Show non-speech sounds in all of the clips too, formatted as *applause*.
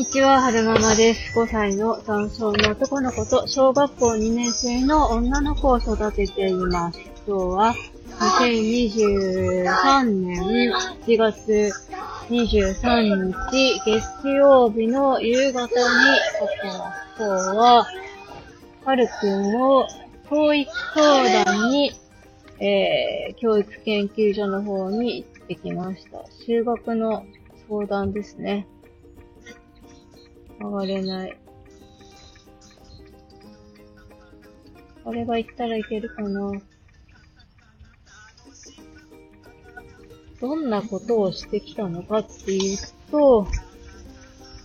にちは、はるままです。5歳の男性の男の子と小学校2年生の女の子を育てています。今日は2023年1月23日月曜日の夕方に撮ってます。今日は、はるくんの教育相談に、えー、教育研究所の方に行ってきました。修学の相談ですね。上がれない。あれが行ったらいけるかな。どんなことをしてきたのかっていうと、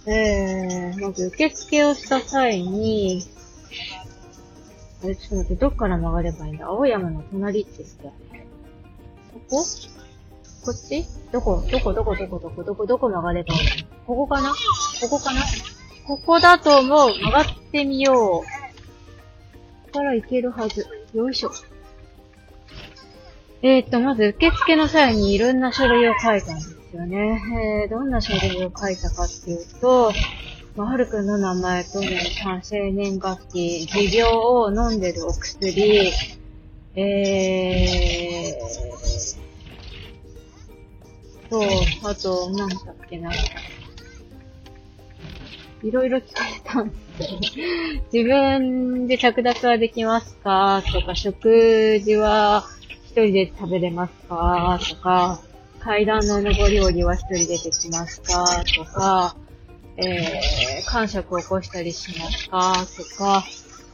えー、まず受付をした際に、あれ、ちょっと待って、どっから曲がればいいんだ？青山の隣って言ってある。ここ？こっち？どこ？どこ？どこ？どこ？どこ？どこ？どこ曲がればいいの？ここかな？ここかな？ここだと思う。曲がってみよう。ここから行けるはず。よいしょ。えー、っと、まず受付の際にいろんな書類を書いたんですよね。えー、どんな書類を書いたかっていうと、まあ、はるくんの名前と年間、生年月日、持病を飲んでるお薬、えー、と、あと、なんだっけな。いろいろ聞かれたんですよね。自分で着脱はできますか？とか、食事は一人で食べれますか？とか、階段の上り下りは一人でできますか？とか、えー、感触を起こしたりしますか？とか、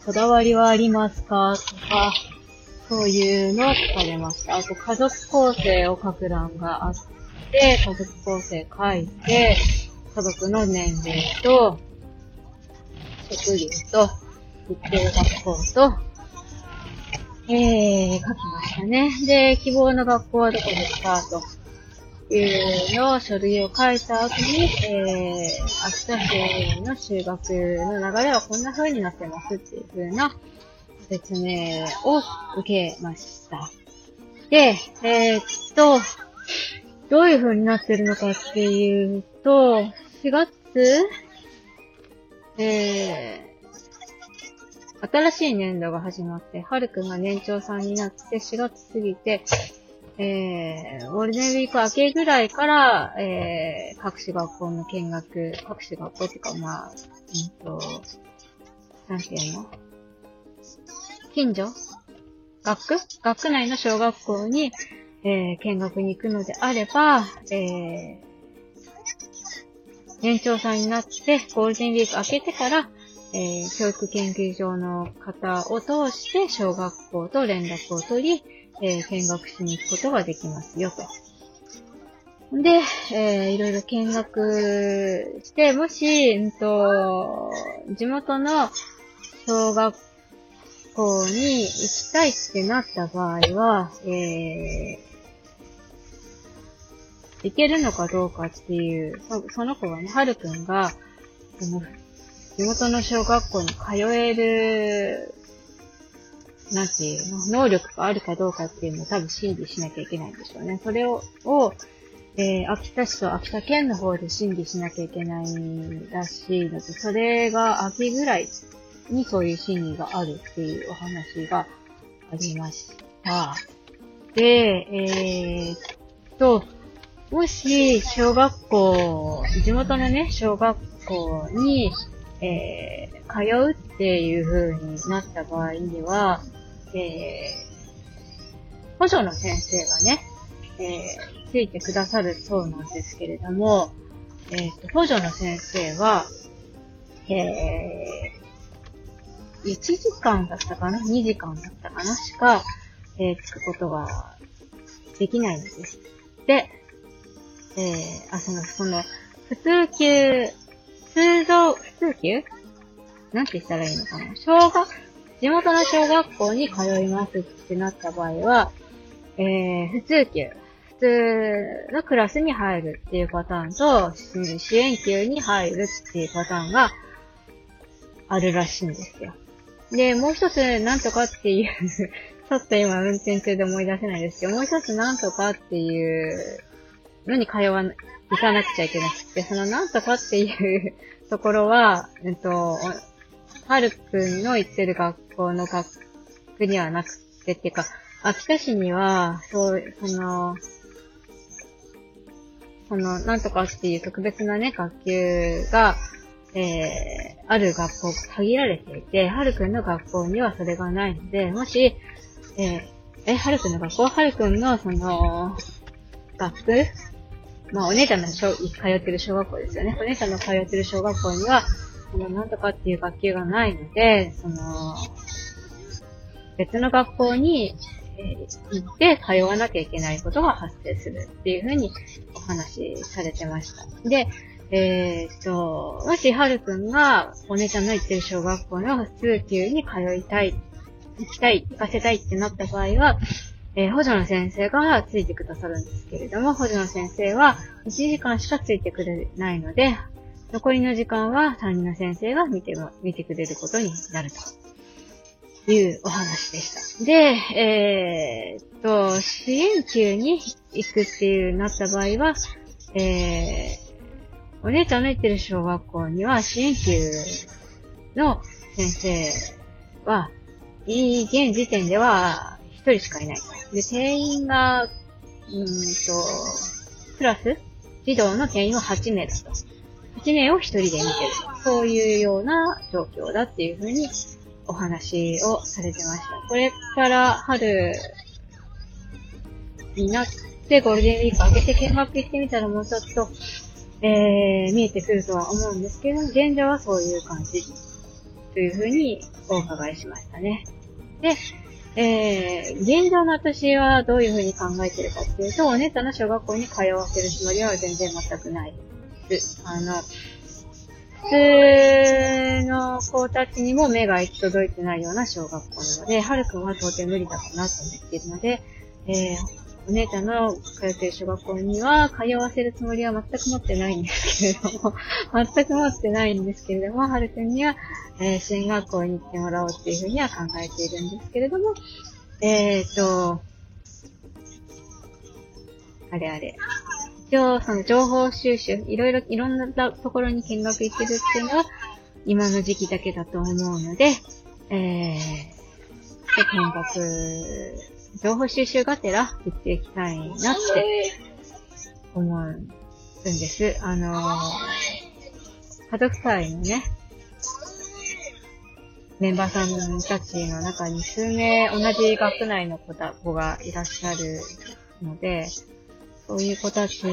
こだわりはありますか？とか、そういうのを聞かれました。あと、家族構成を書く欄があって、家族構成書いて、家族の年齢と、職業と、行ってる学校と、えー、書きましたね。で、希望の学校はどこですか？というのを書類を書いた後に、えー、秋田市の修学の流れはこんな風になってますっていう風な説明を受けました。で、えー、っと、どういう風になってるのかっていうと、4月？えー、新しい年度が始まって、はるくんが年長さんになって4月過ぎて、えー、ゴールデンウィーク明けぐらいから、えー、各種学校の見学、各種学校っていうか、まあ、うんと、なんていうの？近所？学区？学区内の小学校に、えー、見学に行くのであれば、えー、年長さんになって、ゴールデンウィーク明けてから、えー、教育研究所の方を通して、小学校と連絡を取り、えー、見学しに行くことができますよ、と。で、えー、いろいろ見学して、もし、うんと、地元の小学校に行きたいってなった場合は、えー、行けるのかどうかっていう、その子がね、はるくんが、その、地元の小学校に通える、なんていうの、能力があるかどうかっていうのを多分審議しなきゃいけないんでしょうね。それを、をえー、秋田市と秋田県の方で審議しなきゃいけないらしいので、それが秋ぐらいにそういう審議があるっていうお話がありました。で、えー、っと、もし、小学校、地元のね、小学校に、えー、通うっていう風になった場合には、えー、補助の先生がね、えー、ついてくださるそうなんですけれども、えー、と補助の先生は、えー、1時間だったかな ?2 時間だったかな？しか、えー、つくことができないんです。で、えー、あ、その、その、普通級、通常、普通級？なんて言ったらいいのかな？小学、地元の小学校に通いますってなった場合は、えー、普通級、普通のクラスに入るっていうパターンと、支援級に入るっていうパターンがあるらしいんですよ。で、もう一つ、なんとかっていう *laughs* ちょっと今運転中で思い出せないですけど、もう一つなんとかっていうのに通わな、行かなくちゃいけなくて、そのなんとかっていうところは、えっと、はるくんの行ってる学校の学区にはなくて、っていうか、秋田市には、そう、その、その、なんとかっていう特別なね、学級が、えー、ある学校が限られていて、はるくんの学校にはそれがないので、もし、えー、え、はるくんの学校？はるくんの、その、学区？まあ、お姉ちゃんの小通ってる小学校ですよね。お姉ちゃんの通ってる小学校には、その、なんとかっていう学級がないので、その、別の学校に、え、行って通わなきゃいけないことが発生するっていうふうにお話しされてました。で、えー、っと、もしはるくんがお姉ちゃんの行ってる小学校の普通級に通いたい、行きたい、行かせたいってなった場合は、えー、補助の先生がついてくださるんですけれども、補助の先生は1時間しかついてくれないので、残りの時間は担任の先生が見て、見てくれることになるというお話でした。で、えー、っと、支援級に行くっていうなった場合は、えー、お姉ちゃんの行ってる小学校には支援級の先生は、現時点では人しかいない。で、定員が、うんと、クラス？児童の定員は8名だと。8名を一人で見てる。そういうような状況だっていうふうにお話をされてました。これから春になってゴールデンウィーク明けて見学してみたらもうちょっと、えー、見えてくるとは思うんですけど、現状はそういう感じというふうにお伺いしましたね。で、えー、現状の私はどういうふうに考えてるかっていうと、お姉さんの小学校に通わせるつもりは全然全くないです。あの、普通の子たちにも目が行き届いてないような小学校なので、はるくんは到底無理だろうなと思っているので、えー、お姉ちゃんの通っている小学校には通わせるつもりは全く持ってないんですけれども、*laughs* 全く持ってないんですけれども、はるくんにはえー、支援学校に行ってもらおうっていうふうには考えているんですけれども、えっ、ー、と、あれあれ。一応、その情報収集、いろいろ、いろんなところに見学行ってるっていうのは、今の時期だけだと思うので、えー、見学、情報収集がてら行っていきたいなって思うんです。あのー、家族会のね、メンバーさんたちの中に数名同じ学内の子子がいらっしゃるので、そういう子たち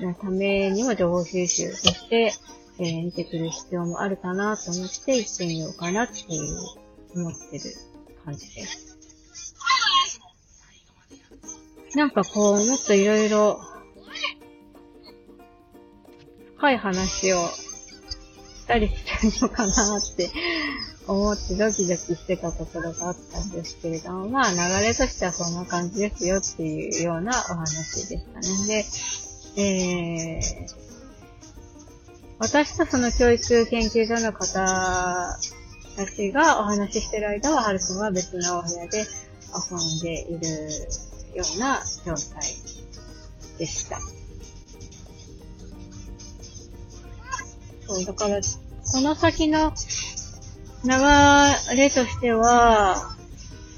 のためにも情報収集として、えー、見てくる必要もあるかなと思って行ってみようかなっていう思ってる感じです。なんかこう、もっといろいろ深い話をしたりしてるのかなって思ってドキドキしてたところがあったんですけれども、まあ流れとしてはそんな感じですよっていうようなお話でしたね。で、えー、私とその教育研究所の方たちがお話ししてる間は、はるくんは別のお部屋で遊んでいるような状態でした。そう、だから、この先の流れとしては、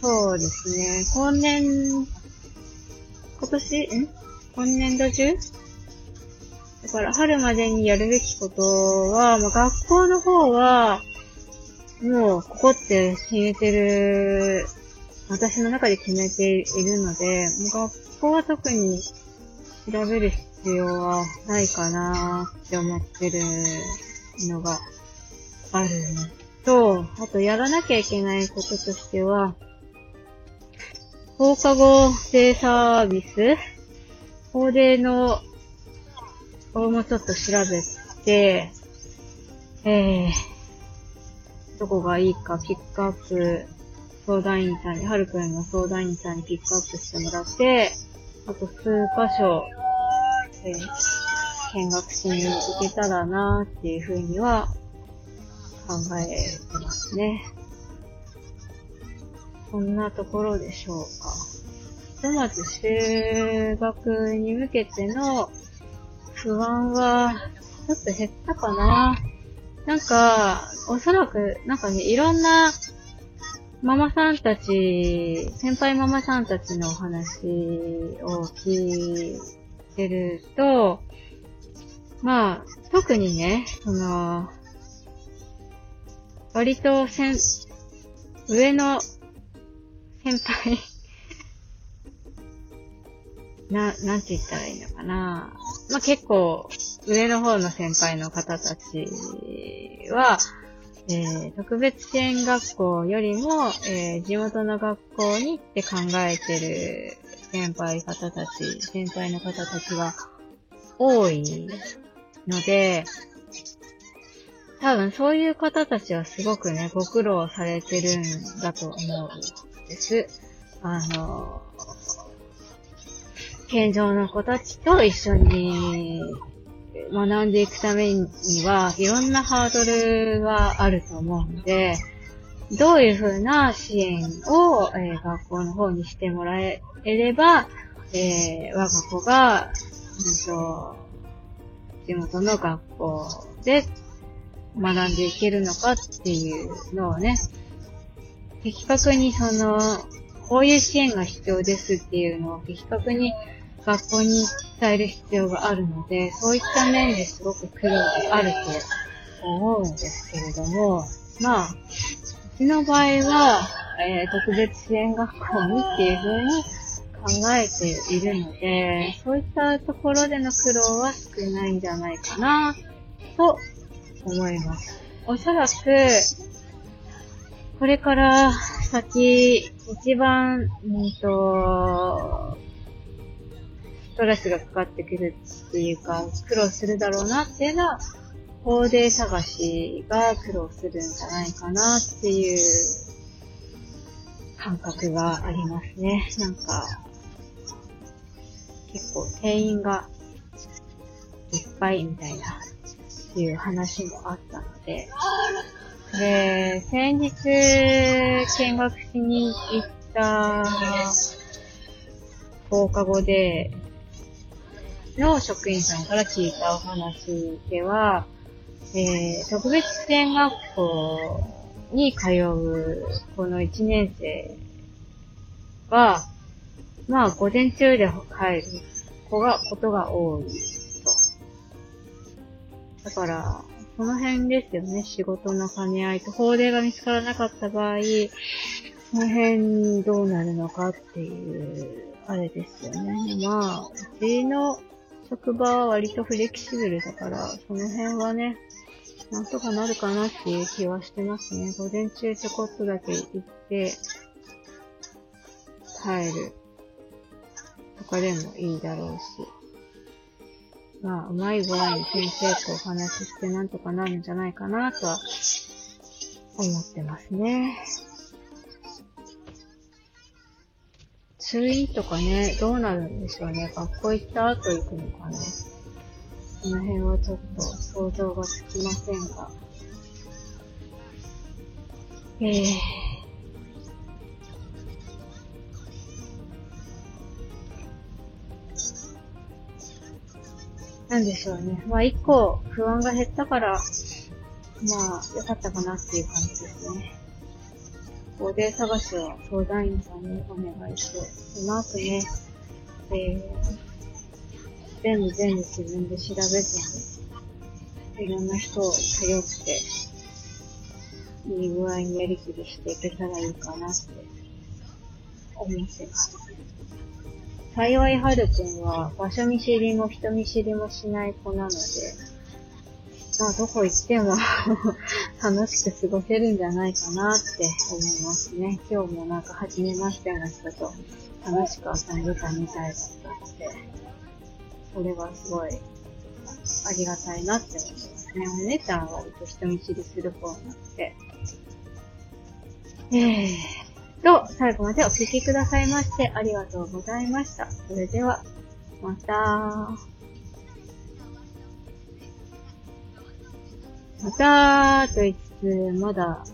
そうですね、今年、今年、ん？今年度中？だから春までにやるべきことは、まあ、学校の方は、もう、ここって決めてる、私の中で決めているので、学校は特に調べる必要はないかなって思ってるのがあるのと、あとやらなきゃいけないこととしては、放課後生サービス法令の、をもうちょっと調べて、えー、どこがいいかピックアップ、相談員さんに、はるくんの相談員さんにピックアップしてもらって、あと数箇所、えー、見学しに行けたらなーっていうふうには考えてますね。そんなところでしょうか。ひとまず修学に向けての不安は、ちょっと減ったかな。なんか、おそらく、なんかね、いろんなママさんたち、先輩ママさんたちのお話を聞いてると、まあ、特にね、その、割と先、上の先輩 *laughs* な、なんて言ったらいいのかな。まあ、結構、上の方の先輩の方たちは、えー、特別支援学校よりも、えー、地元の学校にって考えてる先輩方たち、先輩の方たちが多いので、多分そういう方たちはすごくね、ご苦労されてるんだと思うんです。あの、健常の子たちと一緒に学んでいくためには、いろんなハードルがあると思うんで、どういうふうな支援を、えー、学校の方にしてもらえれば、えー、我が子が、うんと、地元の学校で学んでいけるのかっていうのをね、的確にその、こういう支援が必要ですっていうのを的確に学校に伝える必要があるので、そういった面ですごく苦労があると思うんですけれども、まあ、うちの場合は、えー、特別支援学校にっていう風に考えているので、そういったところでの苦労は少ないんじゃないかな、と思います。おそらく、これから先、一番、うんと、トレスがかかってくるっていうか、苦労するだろうなっていうのは、法で探しが苦労するんじゃないかなっていう感覚がありますね。なんか、結構店員がいっぱいみたいなっていう話もあったので、で、先日見学しに行った放課後で、の職員さんから聞いたお話では、えー、特別支援学校に通うこの1年生は、まあ、午前中で帰る子が、ことが多いとだから、その辺ですよね。仕事の兼ね合いと法令が見つからなかった場合、その辺どうなるのかっていう、あれですよね。まあ、うちの職場は割とフレキシブルだから、その辺はね、なんとかなるかなっていう気はしてますね。午前中ちょこっとだけ行って、帰るとかでもいいだろうし。まあ、うまい具合に先生とお話ししてなんとかなるんじゃないかなとは思ってますね。通院とかね、どうなるんでしょうね。学校行った後行くのかな。その辺はちょっと想像がつきませんが。えーなんでしょうね。まあ一個不安が減ったから、まあ良かったかなっていう感じですね。コーデ探しは相談員さんにお願いして、その後ね、えー、全部全部自分で調べずに、いろんな人を頼って、いい具合にやりくりしていけたらいいかなって思ってます。幸いはるくんは場所見知りも人見知りもしない子なので、まあどこ行っても *laughs* 楽しく過ごせるんじゃないかなって思いますね。今日もなんか初めましての人と楽しく遊んでたみたいだったので、それはすごいありがたいなって思いますね。お姉ちゃんは割と人見知りする方なので、えーと、最後までお聴きくださいましてありがとうございました。それでは、また。またと言いつ、まだ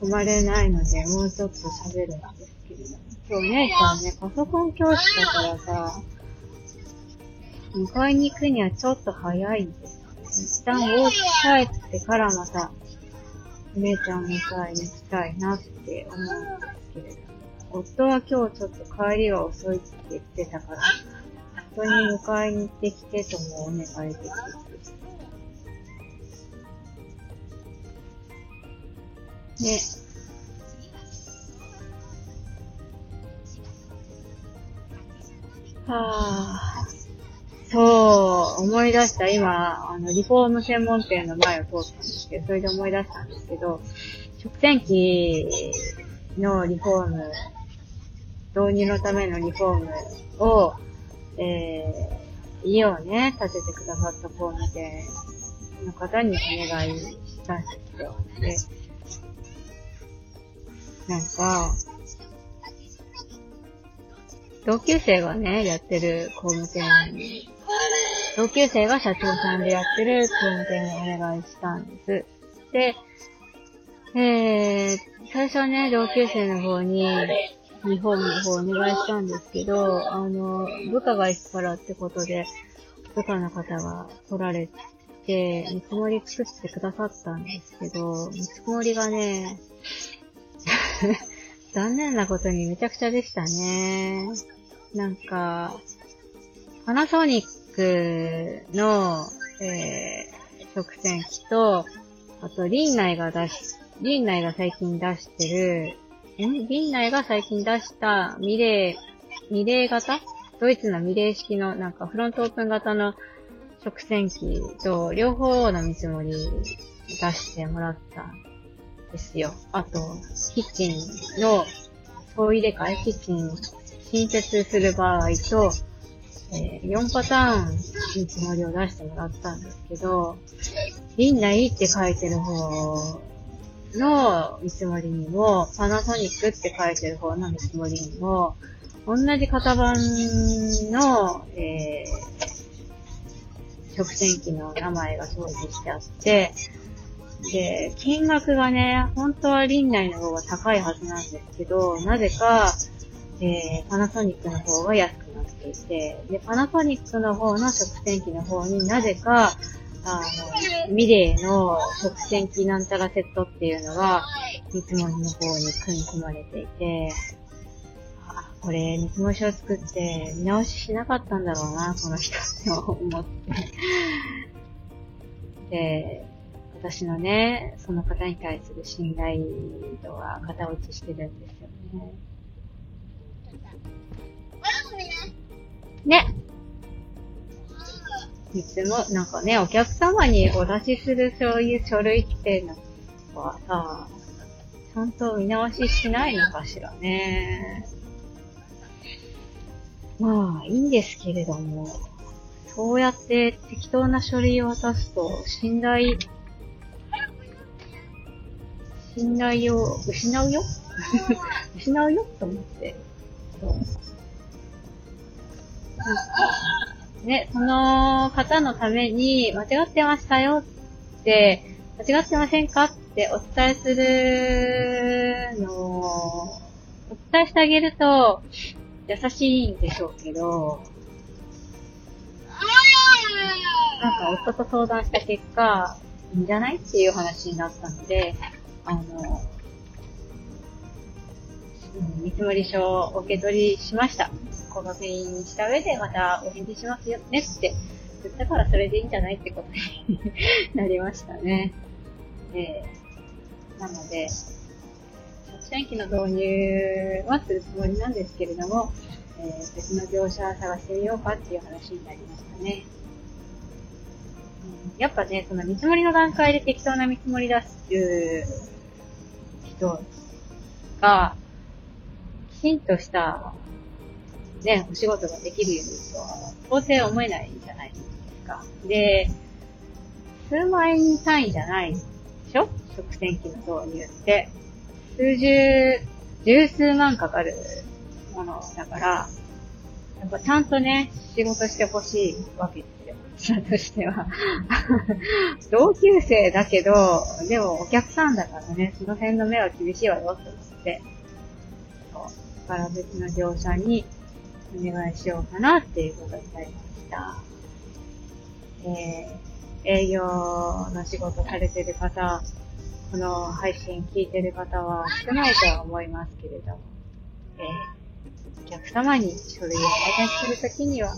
止まれないので、もうちょっと喋るんですけれども。そう、姉ちゃんね、パソコン教師だからさ、迎えに行くにはちょっと早いんです。一旦お家帰ってからまた、姉ちゃん迎えに行きたいなって思うんですけれども。夫は今日ちょっと帰りは遅いって言ってたから、夫に迎えに行ってきてともお願いできてね。はぁ。そう、思い出した。今、あの、リフォーム専門店の前を通ったんですけど、それで思い出したんですけど、食洗機のリフォーム、導入のためのリフォームを、えー、家をね、建ててくださった工務店の方にお願いしたんですよ。で、なんか、同級生がね、やってる工務店に、同級生が社長さんでやってる工務店にお願いしたんです。で、えー、最初はね、同級生の方に、リフォームの方お願いしたんですけど、あの、部下が行くからってことで、部下の方が来られて、見積もり作ってくださったんですけど、見積もりがね、*laughs* 残念なことにめちゃくちゃでしたね。なんか、パナソニックの、えー、食洗機と、あと、リンナイが出し、リンナイが最近出してる、んリンナイが最近出したミレー、ミレー型？ドイツのミレー式のなんかフロントオープン型の食洗機と両方の見積もり出してもらったですよ。あと、キッチンの総入れ替え、キッチン新設する場合と、えー、4パターン見積もりを出してもらったんですけど、院内って書いてる方の見積もりにも、パナソニックって書いてる方の見積もりにも、同じ型番の、えー、食洗機の名前が表示してあって、で、金額がね、本当は林内の方が高いはずなんですけど、なぜか、えー、パナソニックの方が安くなっていて、で、パナソニックの方の食洗機の方になぜか、あの、ミレーの食洗機なんたらセットっていうのが、見積もりの方に組み込まれていて、あ、これ、見積もり書を作って見直ししなかったんだろうな、この人って思って。で、私のね、その方に対する信頼度は型落ちしてるんですよね。ね。いつも、なんかね、お客様にお出しするそういう書類ってのはさ、ちゃんと見直ししないのかしらね。まあ、いいんですけれども、そうやって適当な書類を渡すと、信頼、信頼を失うよ？*laughs* 失うよ？と思って。そう。ね、その方のために間違ってましたよって、間違ってませんかってお伝えするのを、お伝えしてあげると優しいんでしょうけど、なんか夫と相談した結果、いいんじゃない？っていう話になったので、あの、見積書を受け取りしました。この店員にした上でまたお返事しますよねって言ったからそれでいいんじゃないってことになりましたね。えー、なので、食洗機の導入はするつもりなんですけれども、えー、別の業者探してみようかっていう話になりましたね。やっぱね、その見積もりの段階で適当な見積もり出すっていう人が、きちんとしたね、お仕事ができるようにとは、当然思えないじゃないですか。で、数万円単位じゃないでしょ？食洗機の導入って。数十、十数万かかるものだから、やっぱちゃんとね、仕事してほしいわけですよ。私としては。*laughs* 同級生だけど、でもお客さんだからね、その辺の目は厳しいわよって思って。から別の業者にお願いしようかなっていうことになりました。えー、営業の仕事されてる方、この配信聞いてる方は少ないとは思いますけれども、えー、お客様に書類を配達するときには、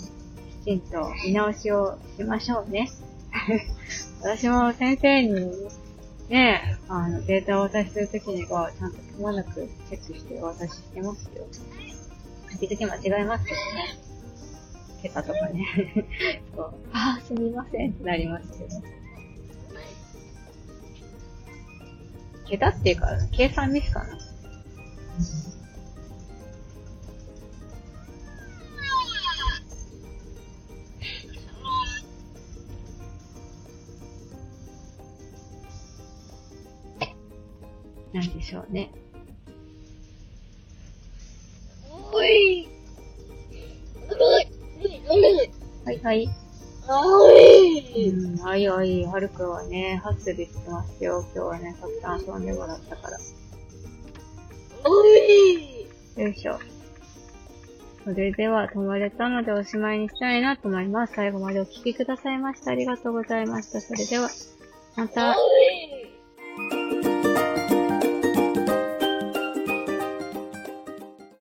きちんと見直しをしましょうね。*laughs* 私も先生にね、あの、データをお渡しするときには、ちゃんとくまなくチェックしてお渡ししてますよ。時々間違えますけどね。桁とかね。*laughs* そう。ああ、すみませんってなりますけど。桁っていうか、計算ミスかな。なんでしょうね。おいはいはい。はいはい。はるくんはね、ハッスルしてますよ。今日はね、たくさん遊んでもらったから。おいよいしょ。それでは、止まれたのでおしまいにしたいなと思います。最後までお聴きくださいました。ありがとうございました。それでは、また。